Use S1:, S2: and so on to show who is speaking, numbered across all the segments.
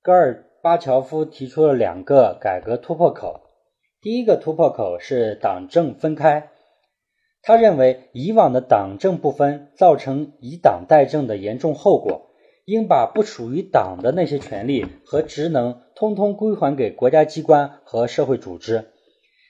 S1: 戈尔巴乔夫提出了两个改革突破口。第一个突破口是党政分开。他认为以往的党政不分造成以党代政的严重后果，应把不属于党的那些权利和职能通通归还给国家机关和社会组织。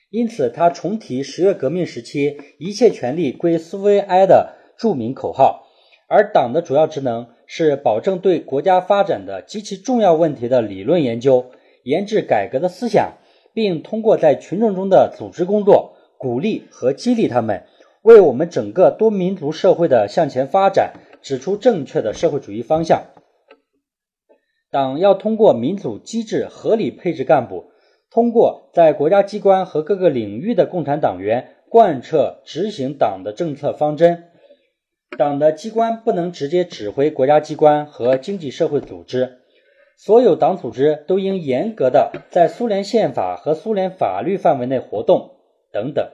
S1: 因此，他重提十月革命时期“一切权利归苏维埃”的著名口号。而党的主要职能是保证对国家发展的极其重要问题的理论研究、研制改革的思想，并通过在群众中的组织工作，鼓励和激励他们，为我们整个多民族社会的向前发展指出正确的社会主义方向。党要通过民主机制合理配置干部，通过在国家机关和各个领域的共产党员贯彻执行党的政策方针。党的机关不能直接指挥国家机关和经济社会组织，所有党组织都应严格的在苏联宪法和苏联法律范围内活动，等等。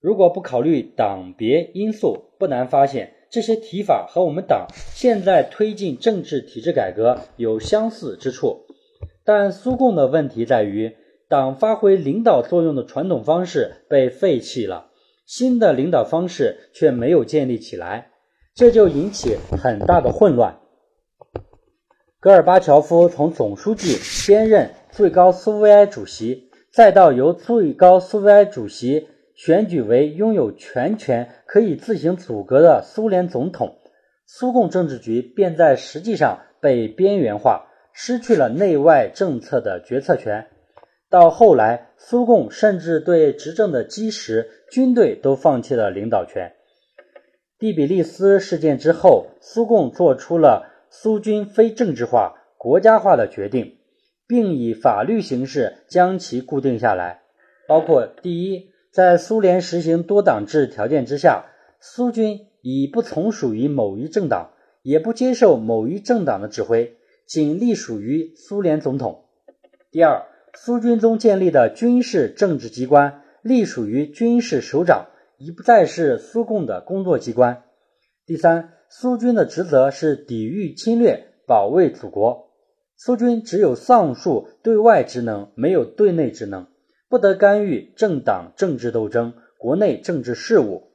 S1: 如果不考虑党别因素，不难发现这些提法和我们党现在推进政治体制改革有相似之处。但苏共的问题在于，党发挥领导作用的传统方式被废弃了。新的领导方式却没有建立起来，这就引起很大的混乱。戈尔巴乔夫从总书记兼任最高苏维埃主席，再到由最高苏维埃主席选举为拥有全权、可以自行组阁的苏联总统，苏共政治局便在实际上被边缘化，失去了内外政策的决策权。到后来，苏共甚至对执政的基石军队都放弃了领导权。第比利斯事件之后，苏共做出了苏军非政治化、国家化的决定，并以法律形式将其固定下来。包括第一，在苏联实行多党制条件之下，苏军已不从属于某一政党，也不接受某一政党的指挥，仅隶属于苏联总统。第二。苏军中建立的军事政治机关隶属于军事首长，已不再是苏共的工作机关。第三，苏军的职责是抵御侵略、保卫祖国。苏军只有上述对外职能，没有对内职能，不得干预政党政治斗争、国内政治事务。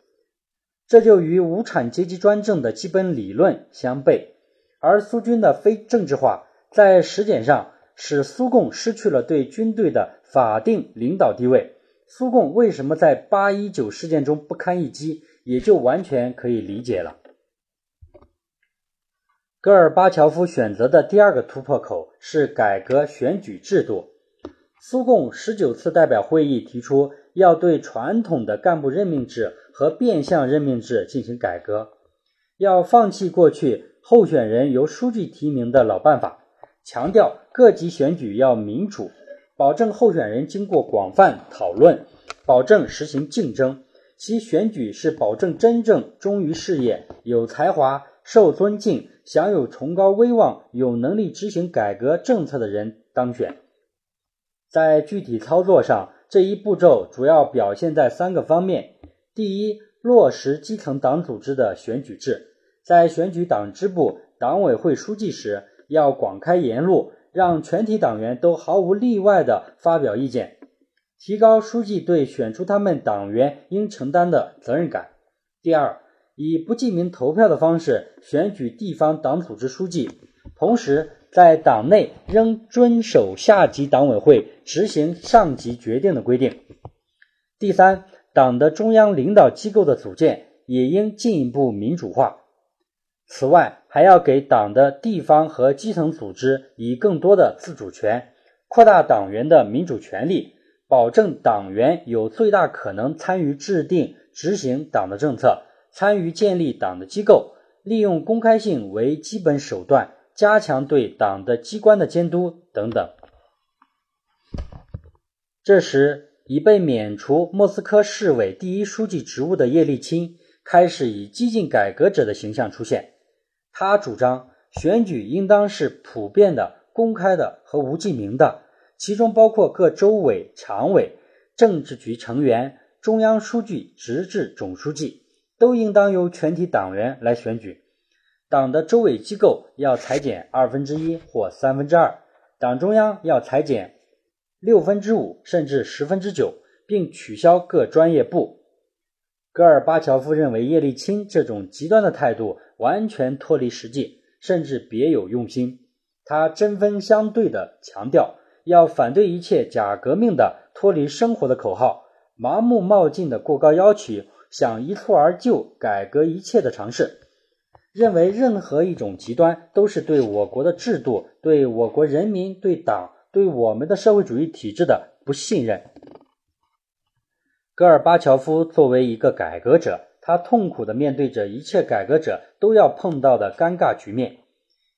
S1: 这就与无产阶级专政的基本理论相悖。而苏军的非政治化，在实践上。使苏共失去了对军队的法定领导地位。苏共为什么在八一九事件中不堪一击，也就完全可以理解了。戈尔巴乔夫选择的第二个突破口是改革选举制度。苏共十九次代表会议提出要对传统的干部任命制和变相任命制进行改革，要放弃过去候选人由书记提名的老办法。强调各级选举要民主，保证候选人经过广泛讨论，保证实行竞争。其选举是保证真正忠于事业、有才华、受尊敬、享有崇高威望、有能力执行改革政策的人当选。在具体操作上，这一步骤主要表现在三个方面：第一，落实基层党组织的选举制，在选举党支部、党委会书记时。要广开言路，让全体党员都毫无例外地发表意见，提高书记对选出他们党员应承担的责任感。第二，以不记名投票的方式选举地方党组织书记，同时在党内仍遵守下级党委会执行上级决定的规定。第三，党的中央领导机构的组建也应进一步民主化。此外，还要给党的地方和基层组织以更多的自主权，扩大党员的民主权利，保证党员有最大可能参与制定、执行党的政策，参与建立党的机构，利用公开性为基本手段，加强对党的机关的监督等等。这时，已被免除莫斯科市委第一书记职务的叶利钦开始以激进改革者的形象出现。他主张选举应当是普遍的、公开的和无记名的，其中包括各州委、常委、政治局成员、中央书记直至总书记，都应当由全体党员来选举。党的周委机构要裁减二分之一或三分之二，党中央要裁减六分之五甚至十分之九，并取消各专业部。戈尔巴乔夫认为叶利钦这种极端的态度完全脱离实际，甚至别有用心。他针锋相对地强调，要反对一切假革命的脱离生活的口号，盲目冒进的过高要求，想一蹴而就改革一切的尝试。认为任何一种极端都是对我国的制度、对我国人民、对党、对我们的社会主义体制的不信任。戈尔巴乔夫作为一个改革者，他痛苦地面对着一切改革者都要碰到的尴尬局面：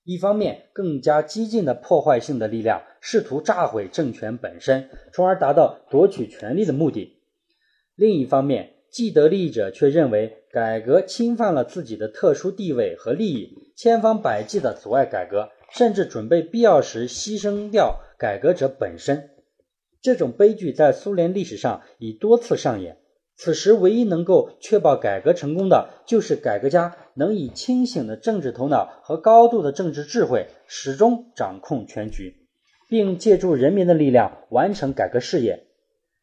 S1: 一方面，更加激进的破坏性的力量试图炸毁政权本身，从而达到夺取权力的目的；另一方面，既得利益者却认为改革侵犯了自己的特殊地位和利益，千方百计地阻碍改革，甚至准备必要时牺牲掉改革者本身。这种悲剧在苏联历史上已多次上演。此时，唯一能够确保改革成功的，就是改革家能以清醒的政治头脑和高度的政治智慧，始终掌控全局，并借助人民的力量完成改革事业。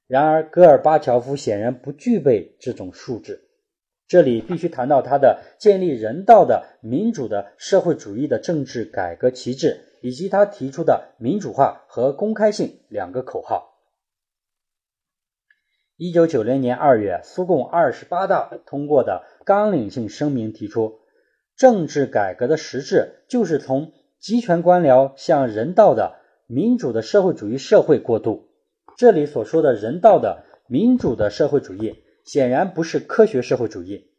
S1: 然而，戈尔巴乔夫显然不具备这种素质。这里必须谈到他的建立人道的民主的社会主义的政治改革旗帜，以及他提出的民主化和公开性两个口号。一九九零年二月，苏共二十八大通过的纲领性声明提出，政治改革的实质就是从集权官僚向人道的民主的社会主义社会过渡。这里所说的人道的民主的社会主义，显然不是科学社会主义。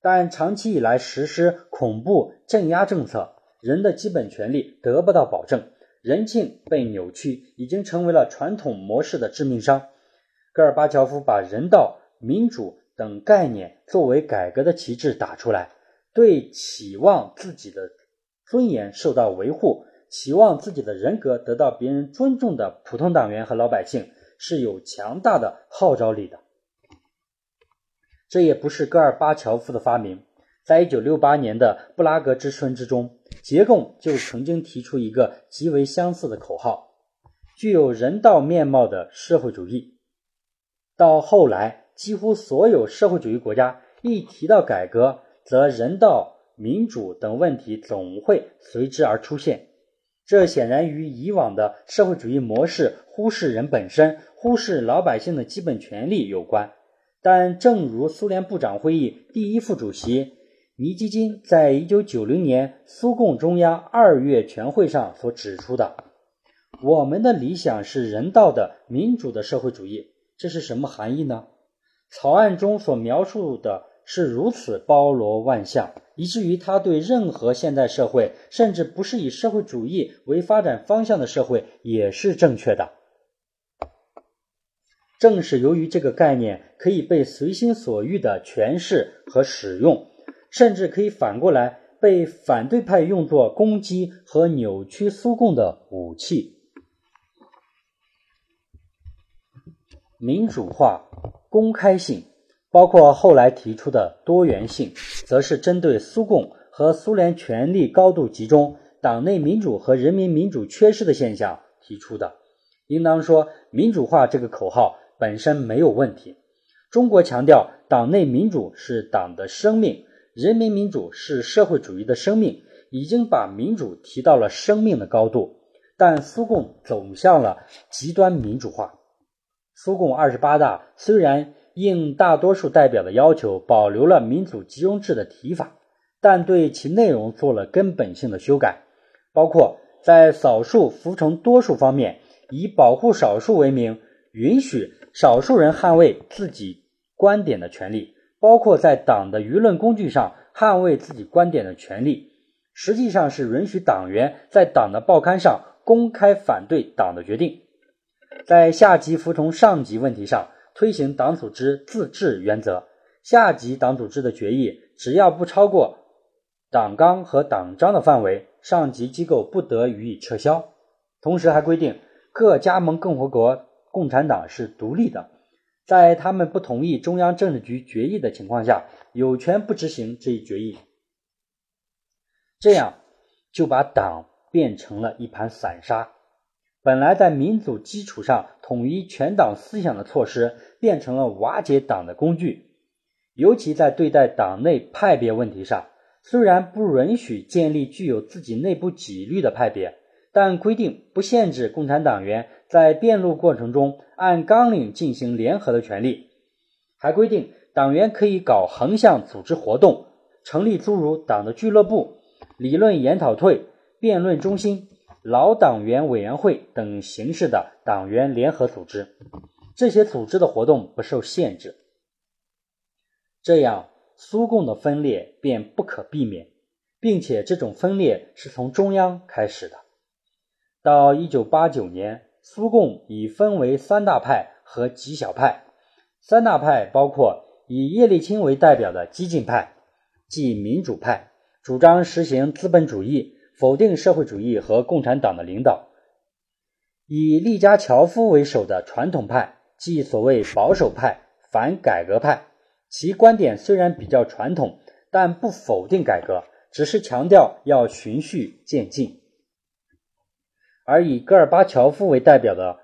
S1: 但长期以来实施恐怖镇压政策，人的基本权利得不到保证，人性被扭曲，已经成为了传统模式的致命伤。戈尔巴乔夫把人道、民主等概念作为改革的旗帜打出来，对期望自己的尊严受到维护。期望自己的人格得到别人尊重的普通党员和老百姓是有强大的号召力的。这也不是戈尔巴乔夫的发明，在一九六八年的布拉格之春之中，捷共就曾经提出一个极为相似的口号：具有人道面貌的社会主义。到后来，几乎所有社会主义国家一提到改革，则人道、民主等问题总会随之而出现。这显然与以往的社会主义模式忽视人本身、忽视老百姓的基本权利有关。但正如苏联部长会议第一副主席尼基金在一九九零年苏共中央二月全会上所指出的，我们的理想是人道的民主的社会主义。这是什么含义呢？草案中所描述的。是如此包罗万象，以至于他对任何现代社会，甚至不是以社会主义为发展方向的社会，也是正确的。正是由于这个概念可以被随心所欲的诠释和使用，甚至可以反过来被反对派用作攻击和扭曲苏共的武器。民主化、公开性。包括后来提出的多元性，则是针对苏共和苏联权力高度集中、党内民主和人民民主缺失的现象提出的。应当说，民主化这个口号本身没有问题。中国强调党内民主是党的生命，人民民主是社会主义的生命，已经把民主提到了生命的高度。但苏共走向了极端民主化。苏共二十八大虽然。应大多数代表的要求，保留了民主集中制的提法，但对其内容做了根本性的修改，包括在少数服从多数方面，以保护少数为名，允许少数人捍卫自己观点的权利；包括在党的舆论工具上捍卫自己观点的权利，实际上是允许党员在党的报刊上公开反对党的决定。在下级服从上级问题上。推行党组织自治原则，下级党组织的决议只要不超过党纲和党章的范围，上级机构不得予以撤销。同时还规定，各加盟共和国共产党是独立的，在他们不同意中央政治局决议的情况下，有权不执行这一决议。这样就把党变成了一盘散沙。本来在民主基础上统一全党思想的措施，变成了瓦解党的工具。尤其在对待党内派别问题上，虽然不允许建立具有自己内部纪律的派别，但规定不限制共产党员在辩论过程中按纲领进行联合的权利，还规定党员可以搞横向组织活动，成立诸如党的俱乐部、理论研讨会、辩论中心。老党员委员会等形式的党员联合组织，这些组织的活动不受限制，这样苏共的分裂便不可避免，并且这种分裂是从中央开始的。到一九八九年，苏共已分为三大派和几小派。三大派包括以叶利钦为代表的激进派，即民主派，主张实行资本主义。否定社会主义和共产党的领导，以利加乔夫为首的传统派，即所谓保守派、反改革派，其观点虽然比较传统，但不否定改革，只是强调要循序渐进；而以戈尔巴乔夫为代表的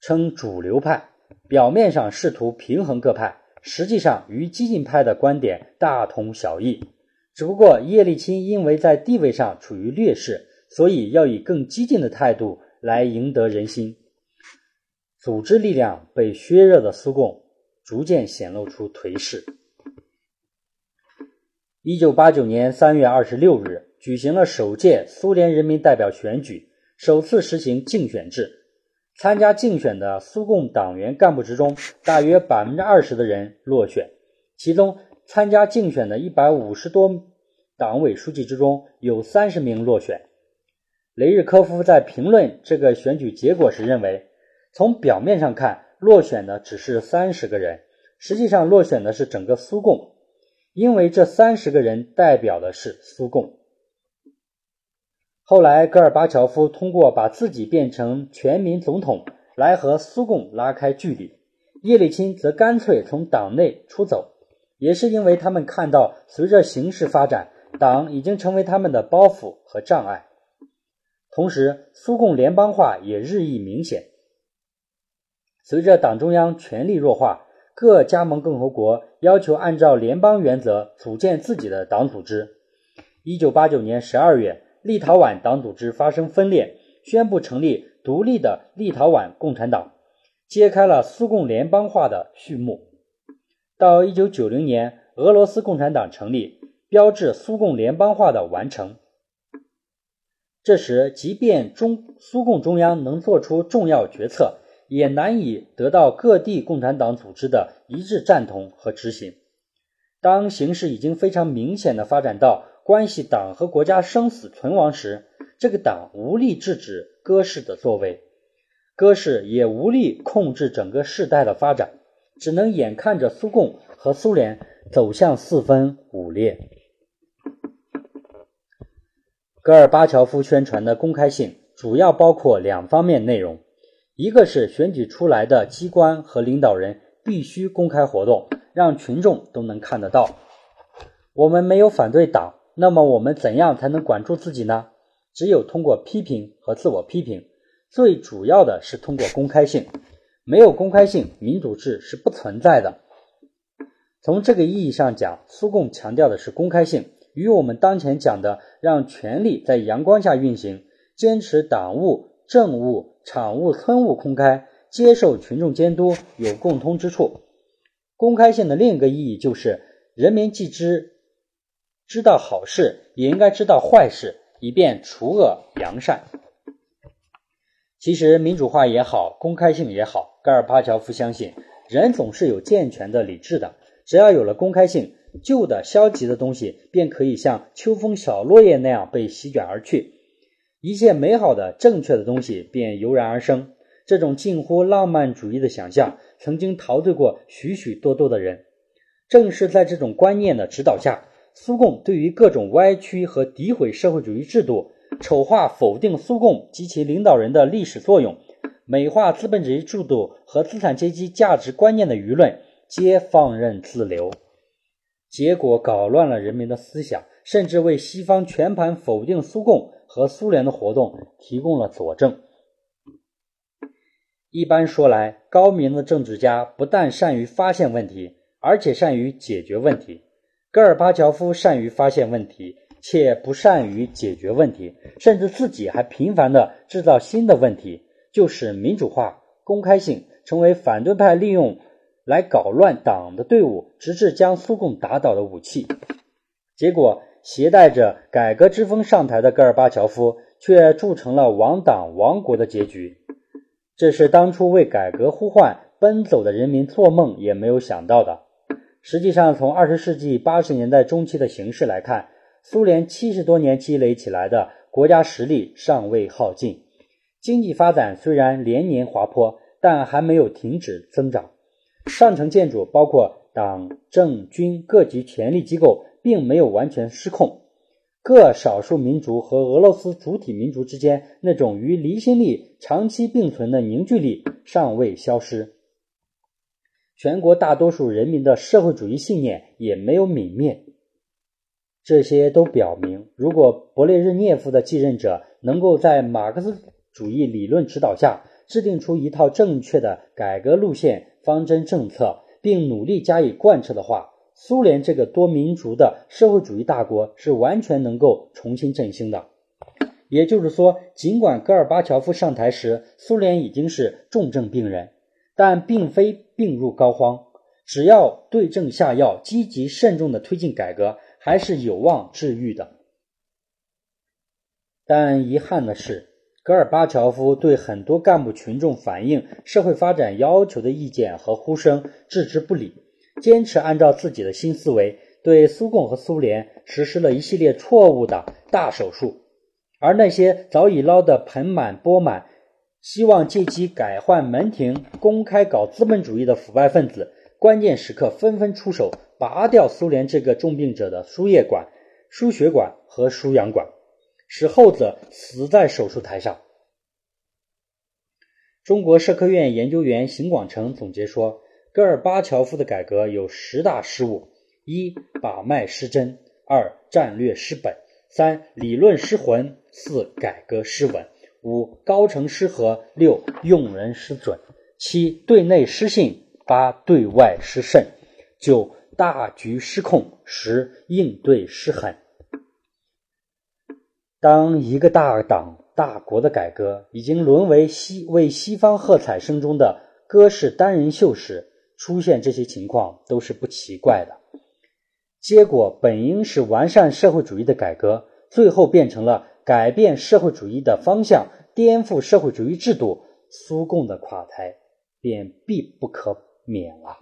S1: 称主流派，表面上试图平衡各派，实际上与激进派的观点大同小异。只不过叶利钦因为在地位上处于劣势，所以要以更激进的态度来赢得人心。组织力量被削弱的苏共逐渐显露出颓势。一九八九年三月二十六日举行了首届苏联人民代表选举，首次实行竞选制。参加竞选的苏共党员干部之中，大约百分之二十的人落选，其中。参加竞选的一百五十多党委书记之中，有三十名落选。雷日科夫在评论这个选举结果时认为，从表面上看，落选的只是三十个人，实际上落选的是整个苏共，因为这三十个人代表的是苏共。后来，戈尔巴乔夫通过把自己变成全民总统来和苏共拉开距离，叶利钦则干脆从党内出走。也是因为他们看到，随着形势发展，党已经成为他们的包袱和障碍。同时，苏共联邦化也日益明显。随着党中央权力弱化，各加盟共和国要求按照联邦原则组建自己的党组织。一九八九年十二月，立陶宛党组织发生分裂，宣布成立独立的立陶宛共产党，揭开了苏共联邦化的序幕。到一九九零年，俄罗斯共产党成立，标志苏共联邦化的完成。这时，即便中苏共中央能做出重要决策，也难以得到各地共产党组织的一致赞同和执行。当形势已经非常明显的发展到关系党和国家生死存亡时，这个党无力制止戈氏的作为，戈氏也无力控制整个事态的发展。只能眼看着苏共和苏联走向四分五裂。戈尔巴乔夫宣传的公开性主要包括两方面内容：一个是选举出来的机关和领导人必须公开活动，让群众都能看得到。我们没有反对党，那么我们怎样才能管住自己呢？只有通过批评和自我批评，最主要的是通过公开性。没有公开性，民主制是不存在的。从这个意义上讲，苏共强调的是公开性，与我们当前讲的让权力在阳光下运行、坚持党务、政务、场务、村务公开、接受群众监督有共通之处。公开性的另一个意义就是，人民既知知道好事，也应该知道坏事，以便除恶扬善。其实，民主化也好，公开性也好，戈尔巴乔夫相信，人总是有健全的理智的。只要有了公开性，旧的消极的东西便可以像秋风小落叶那样被席卷而去，一切美好的、正确的东西便油然而生。这种近乎浪漫主义的想象，曾经陶醉过许许多多的人。正是在这种观念的指导下，苏共对于各种歪曲和诋毁社会主义制度。丑化、否定苏共及其领导人的历史作用，美化资本主义制度和资产阶级价值观念的舆论，皆放任自流，结果搞乱了人民的思想，甚至为西方全盘否定苏共和苏联的活动提供了佐证。一般说来，高明的政治家不但善于发现问题，而且善于解决问题。戈尔巴乔夫善于发现问题，且不善于解决问题，甚至自己还频繁地制造新的问题，就使民主化、公开性成为反对派利用来搞乱党的队伍，直至将苏共打倒的武器。结果，携带着改革之风上台的戈尔巴乔夫，却铸成了亡党亡国的结局。这是当初为改革呼唤、奔走的人民做梦也没有想到的。实际上，从二十世纪八十年代中期的形势来看，苏联七十多年积累起来的国家实力尚未耗尽，经济发展虽然连年滑坡，但还没有停止增长。上层建筑，包括党政军各级权力机构，并没有完全失控。各少数民族和俄罗斯主体民族之间那种与离心力长期并存的凝聚力尚未消失，全国大多数人民的社会主义信念也没有泯灭。这些都表明，如果勃列日涅夫的继任者能够在马克思主义理论指导下制定出一套正确的改革路线、方针政策，并努力加以贯彻的话，苏联这个多民族的社会主义大国是完全能够重新振兴的。也就是说，尽管戈尔巴乔夫上台时，苏联已经是重症病人，但并非病入膏肓。只要对症下药，积极慎重地推进改革，还是有望治愈的。但遗憾的是，戈尔巴乔夫对很多干部群众反映社会发展要求的意见和呼声置之不理。坚持按照自己的新思维，对苏共和苏联实施了一系列错误的大手术，而那些早已捞得盆满钵满，希望借机改换门庭、公开搞资本主义的腐败分子，关键时刻纷纷出手，拔掉苏联这个重病者的输液管、输血管和输氧管，使后者死在手术台上。中国社科院研究员邢广成总结说。戈尔巴乔夫的改革有十大失误：一、把脉失真；二、战略失本；三、理论失魂；四、改革失稳；五、高层失和；六、用人失准；七、对内失信；八、对外失慎；九、大局失控；时、应对失衡。当一个大党大国的改革已经沦为西为西方喝彩声中的歌式单人秀时，出现这些情况都是不奇怪的，结果本应是完善社会主义的改革，最后变成了改变社会主义的方向、颠覆社会主义制度，苏共的垮台便必不可免了。